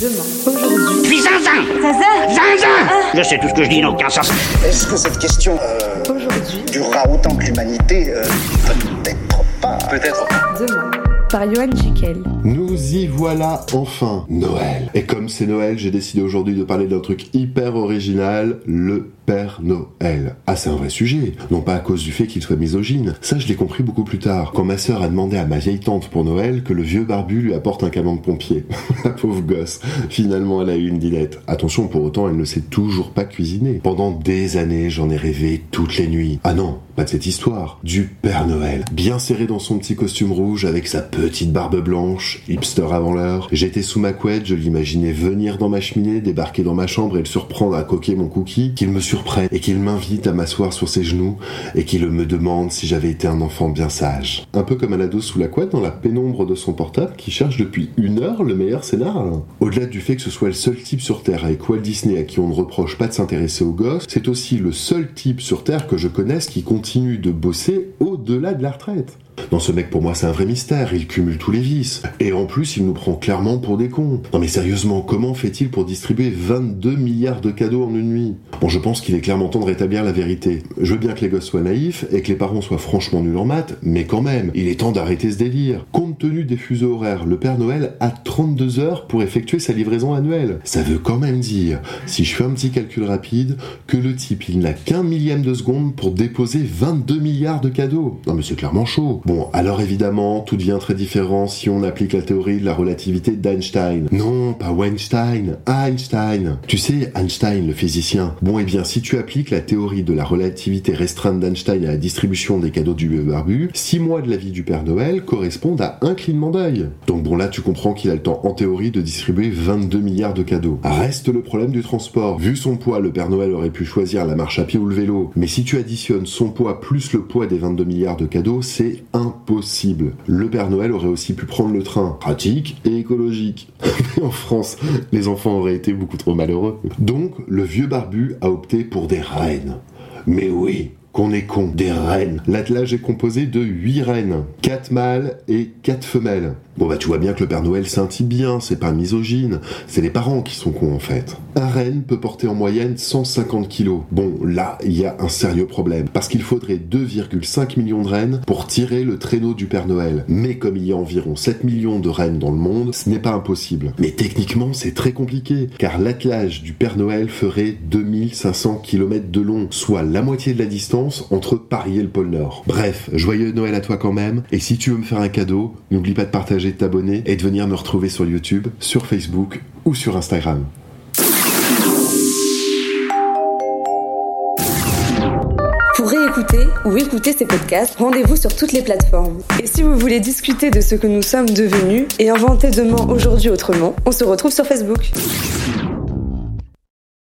Demain. Aujourd'hui. Puis zinzin Zaza Zinzin Je sais tout ce que je dis n'a aucun sens. Est-ce que cette question euh, Aujourd'hui. durera autant que l'humanité euh, Peut-être pas? Peut-être. Demain. Par. Nous y voilà enfin, Noël. Et comme c'est Noël, j'ai décidé aujourd'hui de parler d'un truc hyper original, le Père Noël. Ah, c'est un vrai sujet. Non pas à cause du fait qu'il soit misogyne. Ça, je l'ai compris beaucoup plus tard, quand ma sœur a demandé à ma vieille tante pour Noël que le vieux barbu lui apporte un camion de pompier. La pauvre gosse. Finalement, elle a eu une dilette. Attention, pour autant, elle ne sait toujours pas cuisiner. Pendant des années, j'en ai rêvé toutes les nuits. Ah non, pas de cette histoire. Du Père Noël. Bien serré dans son petit costume rouge avec sa petite barbe blanche, hipster avant l'heure. J'étais sous ma couette, je l'imaginais venir dans ma cheminée, débarquer dans ma chambre et le surprendre à coquer mon cookie, qu'il me surprenne et qu'il m'invite à m'asseoir sur ses genoux et qu'il me demande si j'avais été un enfant bien sage. Un peu comme un ado sous la couette dans la pénombre de son portable qui cherche depuis une heure le meilleur scénar. Au-delà du fait que ce soit le seul type sur Terre avec Walt Disney à qui on ne reproche pas de s'intéresser aux gosses, c'est aussi le seul type sur Terre que je connaisse qui continue de bosser au-delà de la retraite. Non, ce mec, pour moi, c'est un vrai mystère. Cumule tous les vices. Et en plus, il nous prend clairement pour des cons. Non, mais sérieusement, comment fait-il pour distribuer 22 milliards de cadeaux en une nuit? Bon, je pense qu'il est clairement temps de rétablir la vérité. Je veux bien que les gosses soient naïfs et que les parents soient franchement nuls en maths, mais quand même, il est temps d'arrêter ce délire. Compte tenu des fuseaux horaires, le Père Noël a 32 heures pour effectuer sa livraison annuelle. Ça veut quand même dire, si je fais un petit calcul rapide, que le type, il n'a qu'un millième de seconde pour déposer 22 milliards de cadeaux. Non, mais c'est clairement chaud. Bon, alors évidemment, tout devient très différent si on applique la théorie de la relativité d'Einstein. Non, pas Weinstein, Einstein. Tu sais, Einstein, le physicien. Bon, eh bien, si tu appliques la théorie de la relativité restreinte d'Einstein à la distribution des cadeaux du barbu, 6 mois de la vie du Père Noël correspondent à un clignement d'œil. Donc bon, là, tu comprends qu'il a le temps, en théorie, de distribuer 22 milliards de cadeaux. Reste le problème du transport. Vu son poids, le Père Noël aurait pu choisir la marche à pied ou le vélo. Mais si tu additionnes son poids plus le poids des 22 milliards de cadeaux, c'est impossible. Le Père Noël aurait aussi pu prendre le train. Pratique et écologique. en France, les enfants auraient été beaucoup trop malheureux. Donc, le vieux barbu a opté pour des reines. Mais oui, qu'on est con, des reines. L'attelage est composé de 8 reines, 4 mâles et 4 femelles. Bon bah tu vois bien que le Père Noël scintille bien, c'est pas misogyne, c'est les parents qui sont cons en fait. Un renne peut porter en moyenne 150 kilos. Bon là, il y a un sérieux problème, parce qu'il faudrait 2,5 millions de rennes pour tirer le traîneau du Père Noël. Mais comme il y a environ 7 millions de rennes dans le monde, ce n'est pas impossible. Mais techniquement c'est très compliqué, car l'attelage du Père Noël ferait 2500 km de long, soit la moitié de la entre Paris et le pôle Nord. Bref, joyeux Noël à toi quand même, et si tu veux me faire un cadeau, n'oublie pas de partager de t'abonner et de venir me retrouver sur YouTube, sur Facebook ou sur Instagram. Pour réécouter ou écouter ces podcasts, rendez-vous sur toutes les plateformes. Et si vous voulez discuter de ce que nous sommes devenus et inventer demain aujourd'hui autrement, on se retrouve sur Facebook.